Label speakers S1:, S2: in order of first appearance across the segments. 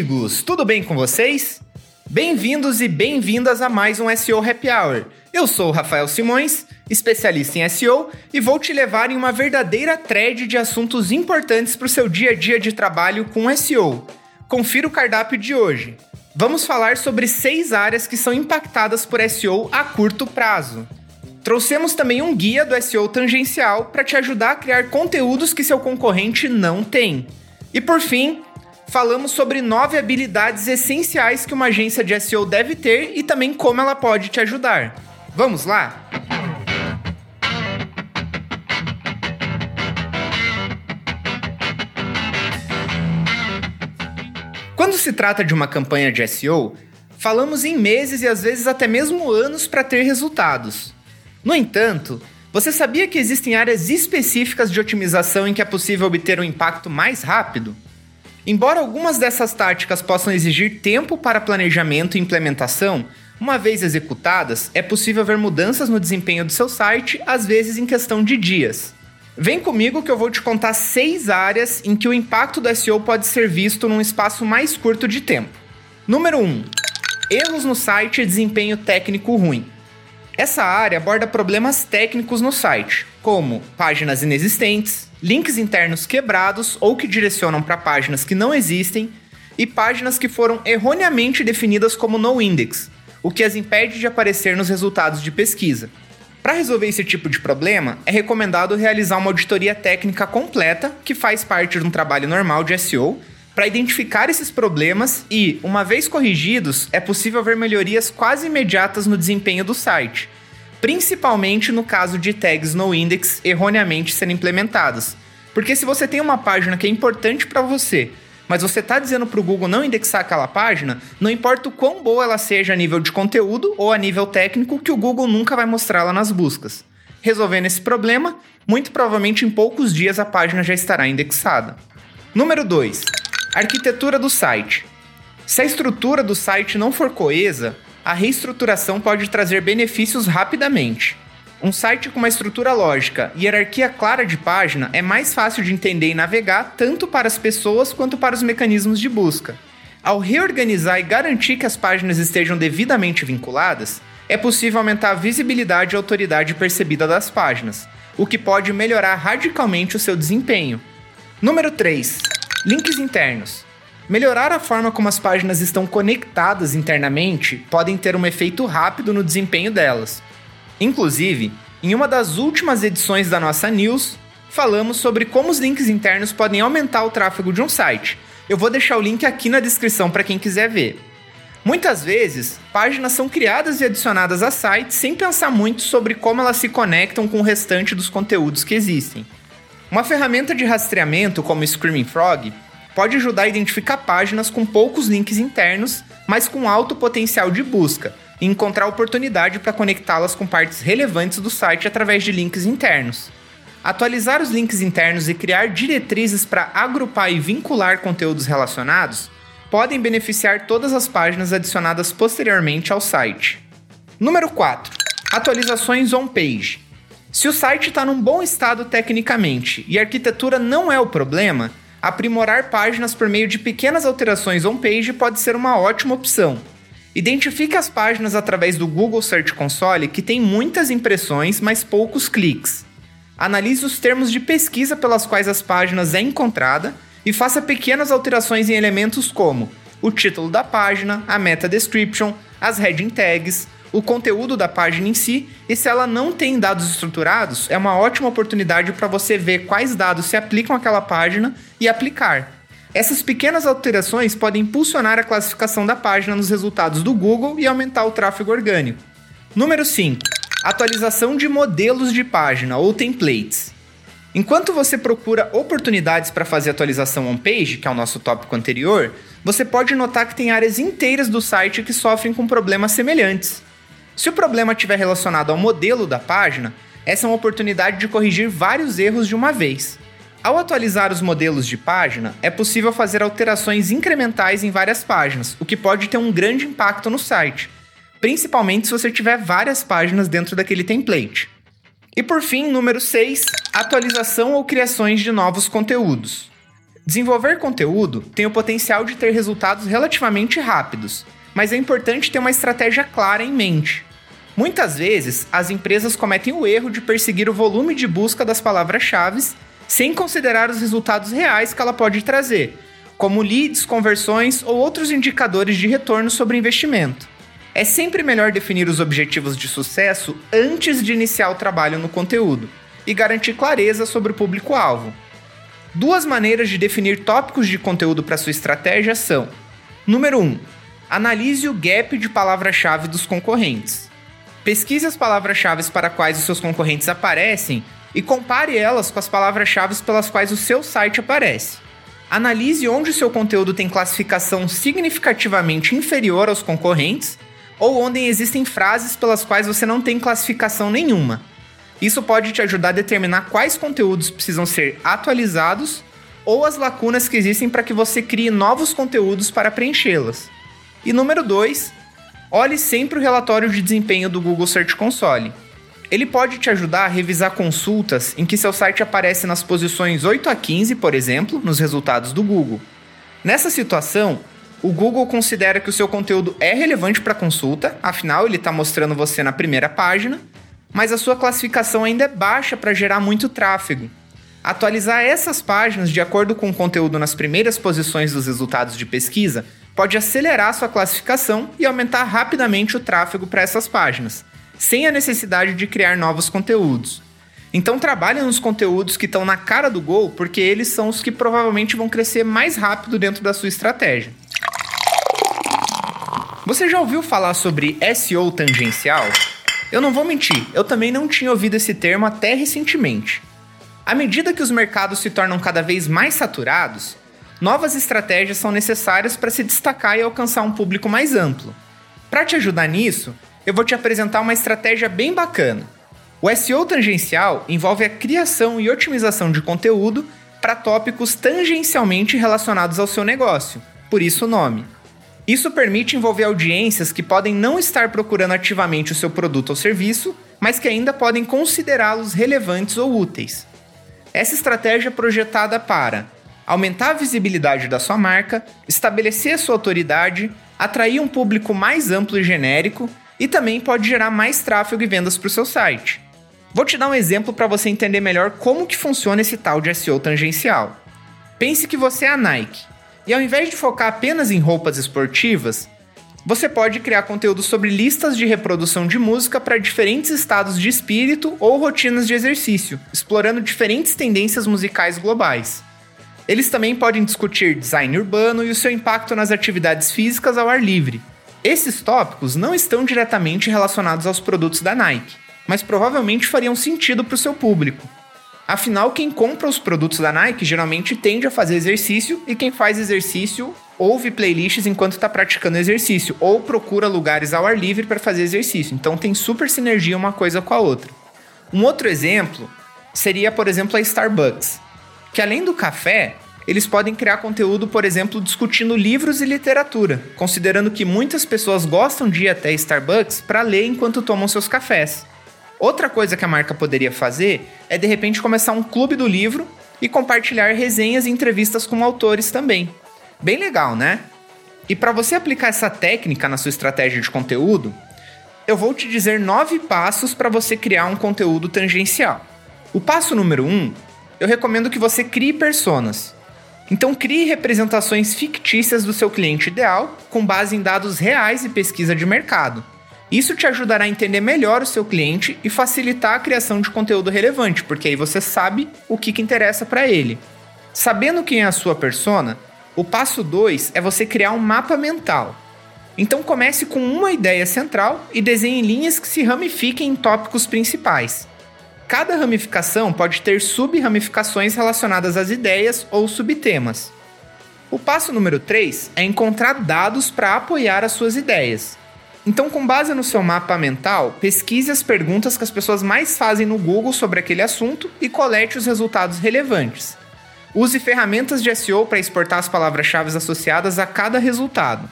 S1: amigos! Tudo bem com vocês? Bem-vindos e bem-vindas a mais um SEO Happy Hour. Eu sou o Rafael Simões, especialista em SEO, e vou te levar em uma verdadeira thread de assuntos importantes para o seu dia a dia de trabalho com SEO. Confira o cardápio de hoje. Vamos falar sobre seis áreas que são impactadas por SEO a curto prazo. Trouxemos também um guia do SEO tangencial para te ajudar a criar conteúdos que seu concorrente não tem. E por fim, falamos sobre nove habilidades essenciais que uma agência de SEO deve ter e também como ela pode te ajudar. Vamos lá? Quando se trata de uma campanha de SEO, falamos em meses e às vezes até mesmo anos para ter resultados. No entanto, você sabia que existem áreas específicas de otimização em que é possível obter um impacto mais rápido? Embora algumas dessas táticas possam exigir tempo para planejamento e implementação, uma vez executadas, é possível ver mudanças no desempenho do seu site, às vezes em questão de dias. Vem comigo que eu vou te contar seis áreas em que o impacto do SEO pode ser visto num espaço mais curto de tempo. Número 1. Um, erros no site e desempenho técnico ruim. Essa área aborda problemas técnicos no site, como páginas inexistentes, links internos quebrados ou que direcionam para páginas que não existem e páginas que foram erroneamente definidas como no index, o que as impede de aparecer nos resultados de pesquisa. Para resolver esse tipo de problema, é recomendado realizar uma auditoria técnica completa, que faz parte de um trabalho normal de SEO, para identificar esses problemas e, uma vez corrigidos, é possível ver melhorias quase imediatas no desempenho do site, principalmente no caso de tags no index erroneamente sendo implementadas. Porque se você tem uma página que é importante para você, mas você está dizendo para o Google não indexar aquela página, não importa o quão boa ela seja a nível de conteúdo ou a nível técnico, que o Google nunca vai mostrá-la nas buscas. Resolvendo esse problema, muito provavelmente em poucos dias a página já estará indexada. Número 2. Arquitetura do site. Se a estrutura do site não for coesa, a reestruturação pode trazer benefícios rapidamente. Um site com uma estrutura lógica e hierarquia clara de página é mais fácil de entender e navegar tanto para as pessoas quanto para os mecanismos de busca. Ao reorganizar e garantir que as páginas estejam devidamente vinculadas, é possível aumentar a visibilidade e autoridade percebida das páginas, o que pode melhorar radicalmente o seu desempenho. Número 3 Links internos. Melhorar a forma como as páginas estão conectadas internamente podem ter um efeito rápido no desempenho delas. Inclusive, em uma das últimas edições da nossa news, falamos sobre como os links internos podem aumentar o tráfego de um site. Eu vou deixar o link aqui na descrição para quem quiser ver. Muitas vezes, páginas são criadas e adicionadas a sites sem pensar muito sobre como elas se conectam com o restante dos conteúdos que existem. Uma ferramenta de rastreamento como Screaming Frog pode ajudar a identificar páginas com poucos links internos, mas com alto potencial de busca, e encontrar oportunidade para conectá-las com partes relevantes do site através de links internos. Atualizar os links internos e criar diretrizes para agrupar e vincular conteúdos relacionados podem beneficiar todas as páginas adicionadas posteriormente ao site. Número 4. Atualizações on-page. Se o site está num bom estado tecnicamente e a arquitetura não é o problema, aprimorar páginas por meio de pequenas alterações on-page pode ser uma ótima opção. Identifique as páginas através do Google Search Console que tem muitas impressões, mas poucos cliques. Analise os termos de pesquisa pelas quais as páginas é encontrada e faça pequenas alterações em elementos como o título da página, a meta description, as heading tags, o conteúdo da página em si, e se ela não tem dados estruturados, é uma ótima oportunidade para você ver quais dados se aplicam àquela página e aplicar. Essas pequenas alterações podem impulsionar a classificação da página nos resultados do Google e aumentar o tráfego orgânico. Número 5. Atualização de modelos de página ou templates. Enquanto você procura oportunidades para fazer atualização on-page, que é o nosso tópico anterior, você pode notar que tem áreas inteiras do site que sofrem com problemas semelhantes. Se o problema estiver relacionado ao modelo da página, essa é uma oportunidade de corrigir vários erros de uma vez. Ao atualizar os modelos de página, é possível fazer alterações incrementais em várias páginas, o que pode ter um grande impacto no site, principalmente se você tiver várias páginas dentro daquele template. E por fim, número 6, atualização ou criações de novos conteúdos. Desenvolver conteúdo tem o potencial de ter resultados relativamente rápidos, mas é importante ter uma estratégia clara em mente. Muitas vezes, as empresas cometem o erro de perseguir o volume de busca das palavras-chave sem considerar os resultados reais que ela pode trazer, como leads, conversões ou outros indicadores de retorno sobre investimento. É sempre melhor definir os objetivos de sucesso antes de iniciar o trabalho no conteúdo e garantir clareza sobre o público-alvo. Duas maneiras de definir tópicos de conteúdo para sua estratégia são: número 1, um, analise o gap de palavra-chave dos concorrentes. Pesquise as palavras-chave para quais os seus concorrentes aparecem e compare elas com as palavras-chave pelas quais o seu site aparece. Analise onde o seu conteúdo tem classificação significativamente inferior aos concorrentes ou onde existem frases pelas quais você não tem classificação nenhuma. Isso pode te ajudar a determinar quais conteúdos precisam ser atualizados ou as lacunas que existem para que você crie novos conteúdos para preenchê-las. E número 2, olhe sempre o relatório de desempenho do Google Search Console. Ele pode te ajudar a revisar consultas em que seu site aparece nas posições 8 a 15, por exemplo, nos resultados do Google. Nessa situação, o Google considera que o seu conteúdo é relevante para consulta, afinal ele está mostrando você na primeira página, mas a sua classificação ainda é baixa para gerar muito tráfego. Atualizar essas páginas de acordo com o conteúdo nas primeiras posições dos resultados de pesquisa pode acelerar sua classificação e aumentar rapidamente o tráfego para essas páginas, sem a necessidade de criar novos conteúdos. Então trabalhe nos conteúdos que estão na cara do gol, porque eles são os que provavelmente vão crescer mais rápido dentro da sua estratégia. Você já ouviu falar sobre SEO tangencial? Eu não vou mentir, eu também não tinha ouvido esse termo até recentemente. À medida que os mercados se tornam cada vez mais saturados, novas estratégias são necessárias para se destacar e alcançar um público mais amplo. Para te ajudar nisso, eu vou te apresentar uma estratégia bem bacana. O SEO tangencial envolve a criação e otimização de conteúdo para tópicos tangencialmente relacionados ao seu negócio, por isso o nome. Isso permite envolver audiências que podem não estar procurando ativamente o seu produto ou serviço, mas que ainda podem considerá-los relevantes ou úteis. Essa estratégia é projetada para aumentar a visibilidade da sua marca, estabelecer a sua autoridade, atrair um público mais amplo e genérico e também pode gerar mais tráfego e vendas para o seu site. Vou te dar um exemplo para você entender melhor como que funciona esse tal de SEO tangencial. Pense que você é a Nike e ao invés de focar apenas em roupas esportivas, você pode criar conteúdo sobre listas de reprodução de música para diferentes estados de espírito ou rotinas de exercício, explorando diferentes tendências musicais globais. Eles também podem discutir design urbano e o seu impacto nas atividades físicas ao ar livre. Esses tópicos não estão diretamente relacionados aos produtos da Nike, mas provavelmente fariam sentido para o seu público. Afinal, quem compra os produtos da Nike geralmente tende a fazer exercício e quem faz exercício ouve playlists enquanto está praticando exercício ou procura lugares ao ar livre para fazer exercício. Então tem super sinergia uma coisa com a outra. Um outro exemplo seria, por exemplo, a Starbucks, que além do café, eles podem criar conteúdo, por exemplo, discutindo livros e literatura, considerando que muitas pessoas gostam de ir até Starbucks para ler enquanto tomam seus cafés. Outra coisa que a marca poderia fazer é de repente começar um clube do livro e compartilhar resenhas e entrevistas com autores também. Bem legal, né? E para você aplicar essa técnica na sua estratégia de conteúdo, eu vou te dizer nove passos para você criar um conteúdo tangencial. O passo número um, eu recomendo que você crie personas. Então crie representações fictícias do seu cliente ideal com base em dados reais e pesquisa de mercado. Isso te ajudará a entender melhor o seu cliente e facilitar a criação de conteúdo relevante, porque aí você sabe o que, que interessa para ele. Sabendo quem é a sua persona, o passo 2 é você criar um mapa mental. Então comece com uma ideia central e desenhe linhas que se ramifiquem em tópicos principais. Cada ramificação pode ter sub-ramificações relacionadas às ideias ou subtemas. O passo número 3 é encontrar dados para apoiar as suas ideias. Então, com base no seu mapa mental, pesquise as perguntas que as pessoas mais fazem no Google sobre aquele assunto e colete os resultados relevantes. Use ferramentas de SEO para exportar as palavras-chave associadas a cada resultado.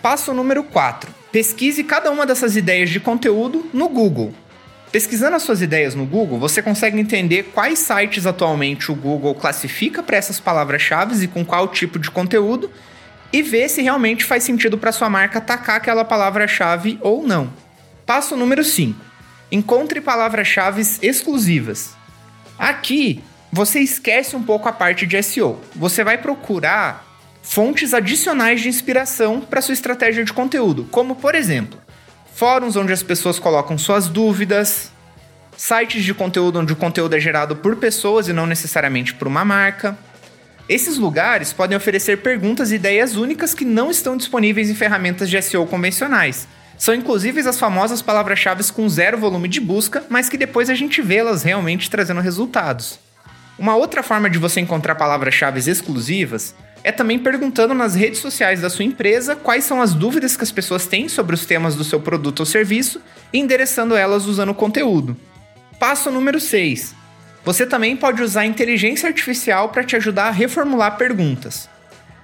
S1: Passo número 4. Pesquise cada uma dessas ideias de conteúdo no Google. Pesquisando as suas ideias no Google, você consegue entender quais sites atualmente o Google classifica para essas palavras-chave e com qual tipo de conteúdo e ver se realmente faz sentido para sua marca atacar aquela palavra-chave ou não. Passo número 5. Encontre palavras-chave exclusivas. Aqui, você esquece um pouco a parte de SEO. Você vai procurar fontes adicionais de inspiração para sua estratégia de conteúdo, como por exemplo, fóruns onde as pessoas colocam suas dúvidas, sites de conteúdo onde o conteúdo é gerado por pessoas e não necessariamente por uma marca. Esses lugares podem oferecer perguntas e ideias únicas que não estão disponíveis em ferramentas de SEO convencionais. São inclusive as famosas palavras-chave com zero volume de busca, mas que depois a gente vê elas realmente trazendo resultados. Uma outra forma de você encontrar palavras-chave exclusivas é também perguntando nas redes sociais da sua empresa quais são as dúvidas que as pessoas têm sobre os temas do seu produto ou serviço e endereçando elas usando conteúdo. Passo número 6. Você também pode usar a inteligência artificial para te ajudar a reformular perguntas.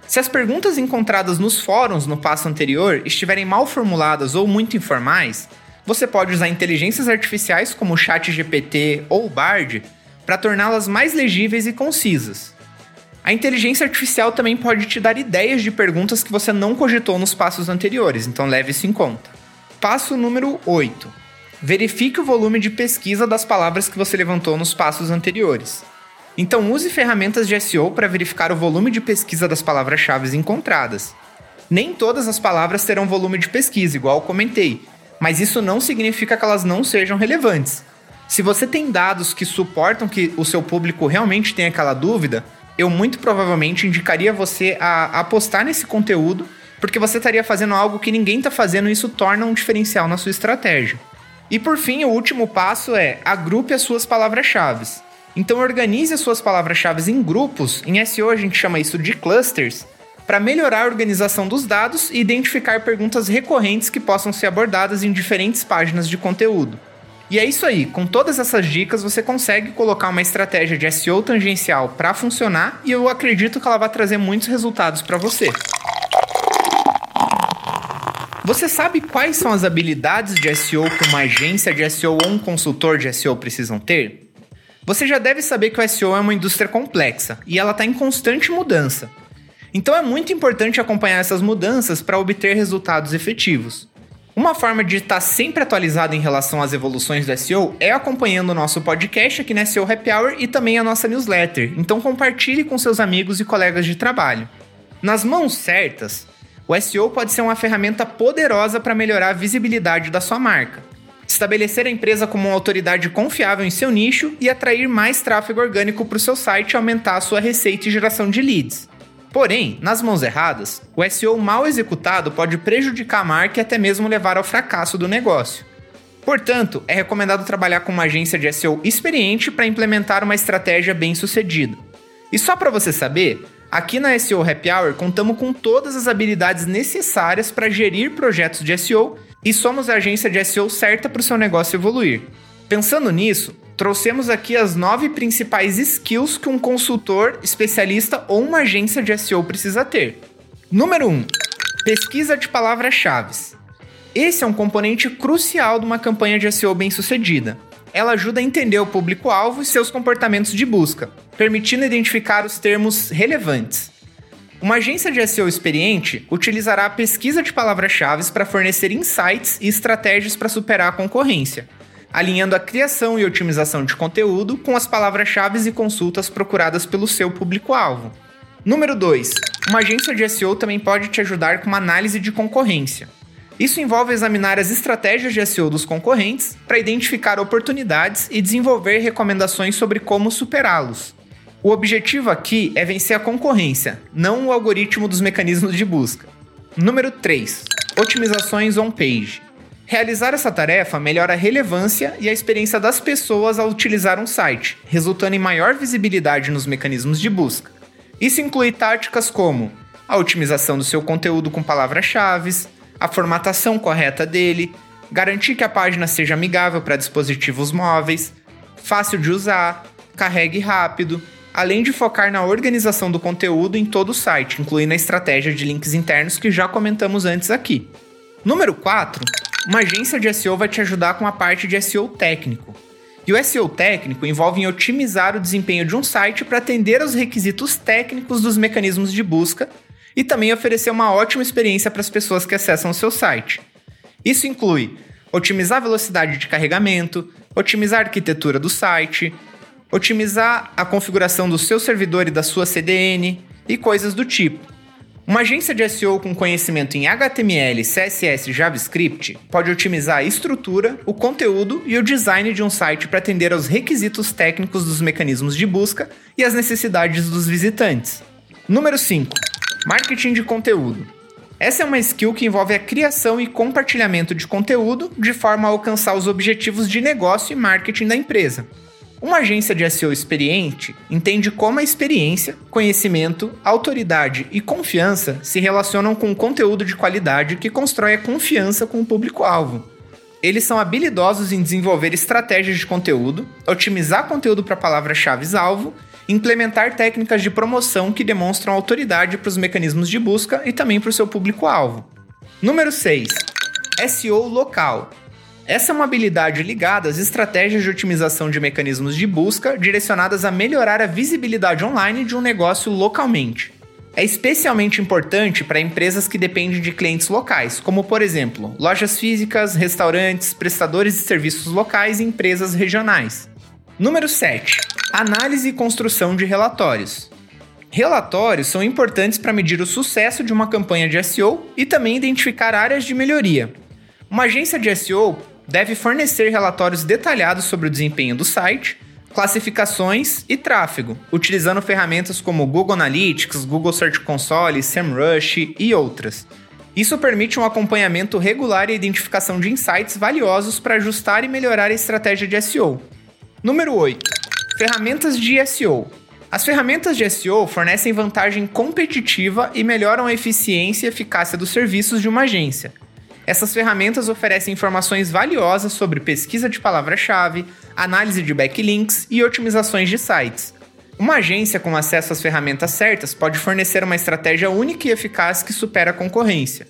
S1: Se as perguntas encontradas nos fóruns no passo anterior estiverem mal formuladas ou muito informais, você pode usar inteligências artificiais como o ChatGPT ou o Bard para torná-las mais legíveis e concisas. A inteligência artificial também pode te dar ideias de perguntas que você não cogitou nos passos anteriores, então leve isso em conta. Passo número 8. Verifique o volume de pesquisa das palavras que você levantou nos passos anteriores. Então use ferramentas de SEO para verificar o volume de pesquisa das palavras-chave encontradas. Nem todas as palavras terão volume de pesquisa, igual comentei, mas isso não significa que elas não sejam relevantes. Se você tem dados que suportam que o seu público realmente tenha aquela dúvida, eu muito provavelmente indicaria você a apostar nesse conteúdo, porque você estaria fazendo algo que ninguém está fazendo e isso torna um diferencial na sua estratégia. E por fim, o último passo é agrupe as suas palavras-chave. Então organize as suas palavras-chave em grupos, em SEO a gente chama isso de clusters, para melhorar a organização dos dados e identificar perguntas recorrentes que possam ser abordadas em diferentes páginas de conteúdo. E é isso aí, com todas essas dicas você consegue colocar uma estratégia de SEO tangencial para funcionar e eu acredito que ela vai trazer muitos resultados para você. Você sabe quais são as habilidades de SEO que uma agência de SEO ou um consultor de SEO precisam ter? Você já deve saber que o SEO é uma indústria complexa e ela está em constante mudança. Então é muito importante acompanhar essas mudanças para obter resultados efetivos. Uma forma de estar sempre atualizado em relação às evoluções do SEO é acompanhando o nosso podcast aqui na SEO Happy Hour e também a nossa newsletter. Então compartilhe com seus amigos e colegas de trabalho. Nas mãos certas, o SEO pode ser uma ferramenta poderosa para melhorar a visibilidade da sua marca, estabelecer a empresa como uma autoridade confiável em seu nicho e atrair mais tráfego orgânico para o seu site e aumentar a sua receita e geração de leads. Porém, nas mãos erradas, o SEO mal executado pode prejudicar a marca e até mesmo levar ao fracasso do negócio. Portanto, é recomendado trabalhar com uma agência de SEO experiente para implementar uma estratégia bem sucedida. E só para você saber, aqui na SEO Happy Hour contamos com todas as habilidades necessárias para gerir projetos de SEO e somos a agência de SEO certa para o seu negócio evoluir. Pensando nisso, trouxemos aqui as nove principais skills que um consultor, especialista ou uma agência de SEO precisa ter. Número 1. Um, pesquisa de palavras-chave. Esse é um componente crucial de uma campanha de SEO bem-sucedida. Ela ajuda a entender o público-alvo e seus comportamentos de busca, permitindo identificar os termos relevantes. Uma agência de SEO experiente utilizará a pesquisa de palavras-chave para fornecer insights e estratégias para superar a concorrência alinhando a criação e otimização de conteúdo com as palavras-chave e consultas procuradas pelo seu público-alvo. Número 2. Uma agência de SEO também pode te ajudar com uma análise de concorrência. Isso envolve examinar as estratégias de SEO dos concorrentes para identificar oportunidades e desenvolver recomendações sobre como superá-los. O objetivo aqui é vencer a concorrência, não o algoritmo dos mecanismos de busca. Número 3. Otimizações on-page. Realizar essa tarefa melhora a relevância e a experiência das pessoas ao utilizar um site, resultando em maior visibilidade nos mecanismos de busca. Isso inclui táticas como a otimização do seu conteúdo com palavras-chave, a formatação correta dele, garantir que a página seja amigável para dispositivos móveis, fácil de usar, carregue rápido, além de focar na organização do conteúdo em todo o site, incluindo a estratégia de links internos que já comentamos antes aqui. Número 4 uma agência de SEO vai te ajudar com a parte de SEO técnico. E o SEO técnico envolve em otimizar o desempenho de um site para atender aos requisitos técnicos dos mecanismos de busca e também oferecer uma ótima experiência para as pessoas que acessam o seu site. Isso inclui otimizar a velocidade de carregamento, otimizar a arquitetura do site, otimizar a configuração do seu servidor e da sua CDN e coisas do tipo. Uma agência de SEO com conhecimento em HTML, CSS e JavaScript pode otimizar a estrutura, o conteúdo e o design de um site para atender aos requisitos técnicos dos mecanismos de busca e às necessidades dos visitantes. Número 5. Marketing de conteúdo. Essa é uma skill que envolve a criação e compartilhamento de conteúdo de forma a alcançar os objetivos de negócio e marketing da empresa. Uma agência de SEO experiente entende como a experiência, conhecimento, autoridade e confiança se relacionam com o conteúdo de qualidade que constrói a confiança com o público-alvo. Eles são habilidosos em desenvolver estratégias de conteúdo, otimizar conteúdo para palavras-chave-alvo, implementar técnicas de promoção que demonstram autoridade para os mecanismos de busca e também para o seu público-alvo. Número 6. SEO local essa é uma habilidade ligada às estratégias de otimização de mecanismos de busca direcionadas a melhorar a visibilidade online de um negócio localmente. É especialmente importante para empresas que dependem de clientes locais, como por exemplo, lojas físicas, restaurantes, prestadores de serviços locais e empresas regionais. Número 7. Análise e construção de relatórios. Relatórios são importantes para medir o sucesso de uma campanha de SEO e também identificar áreas de melhoria. Uma agência de SEO deve fornecer relatórios detalhados sobre o desempenho do site, classificações e tráfego, utilizando ferramentas como Google Analytics, Google Search Console, SEMrush e outras. Isso permite um acompanhamento regular e identificação de insights valiosos para ajustar e melhorar a estratégia de SEO. Número 8. Ferramentas de SEO. As ferramentas de SEO fornecem vantagem competitiva e melhoram a eficiência e eficácia dos serviços de uma agência. Essas ferramentas oferecem informações valiosas sobre pesquisa de palavra-chave, análise de backlinks e otimizações de sites. Uma agência com acesso às ferramentas certas pode fornecer uma estratégia única e eficaz que supera a concorrência.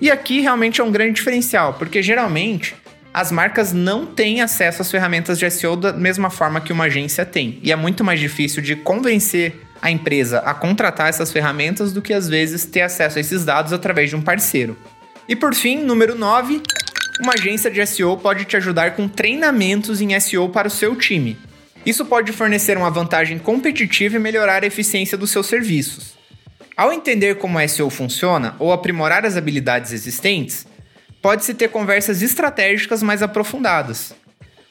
S1: E aqui realmente é um grande diferencial, porque geralmente as marcas não têm acesso às ferramentas de SEO da mesma forma que uma agência tem, e é muito mais difícil de convencer a empresa a contratar essas ferramentas do que às vezes ter acesso a esses dados através de um parceiro. E por fim, número 9, uma agência de SEO pode te ajudar com treinamentos em SEO para o seu time. Isso pode fornecer uma vantagem competitiva e melhorar a eficiência dos seus serviços. Ao entender como o SEO funciona ou aprimorar as habilidades existentes, pode-se ter conversas estratégicas mais aprofundadas.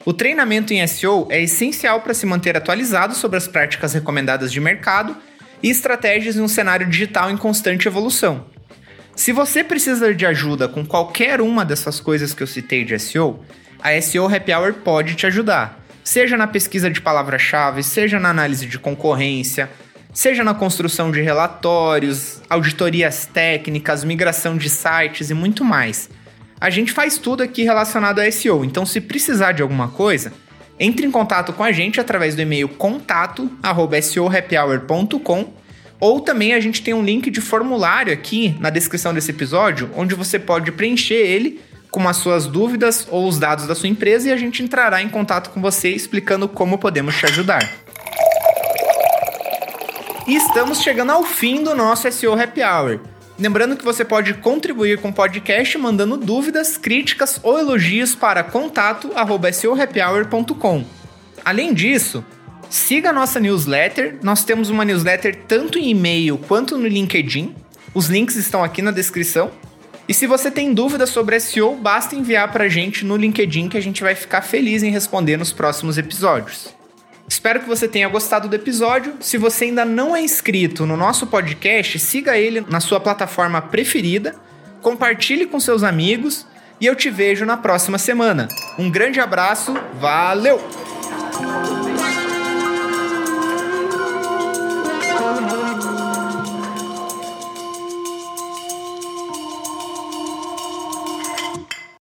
S1: O treinamento em SEO é essencial para se manter atualizado sobre as práticas recomendadas de mercado e estratégias em um cenário digital em constante evolução. Se você precisa de ajuda com qualquer uma dessas coisas que eu citei de SEO, a SEO Happy Hour pode te ajudar. Seja na pesquisa de palavra-chave, seja na análise de concorrência, seja na construção de relatórios, auditorias técnicas, migração de sites e muito mais. A gente faz tudo aqui relacionado a SEO, então se precisar de alguma coisa, entre em contato com a gente através do e-mail contato@seohappyhour.com ou também a gente tem um link de formulário aqui na descrição desse episódio, onde você pode preencher ele com as suas dúvidas ou os dados da sua empresa e a gente entrará em contato com você explicando como podemos te ajudar. E estamos chegando ao fim do nosso SEO Happy Hour. Lembrando que você pode contribuir com o podcast mandando dúvidas, críticas ou elogios para contato@seohappyhour.com. Além disso, Siga a nossa newsletter. Nós temos uma newsletter tanto em e-mail quanto no LinkedIn. Os links estão aqui na descrição. E se você tem dúvidas sobre SEO, basta enviar para a gente no LinkedIn que a gente vai ficar feliz em responder nos próximos episódios. Espero que você tenha gostado do episódio. Se você ainda não é inscrito no nosso podcast, siga ele na sua plataforma preferida, compartilhe com seus amigos e eu te vejo na próxima semana. Um grande abraço, valeu!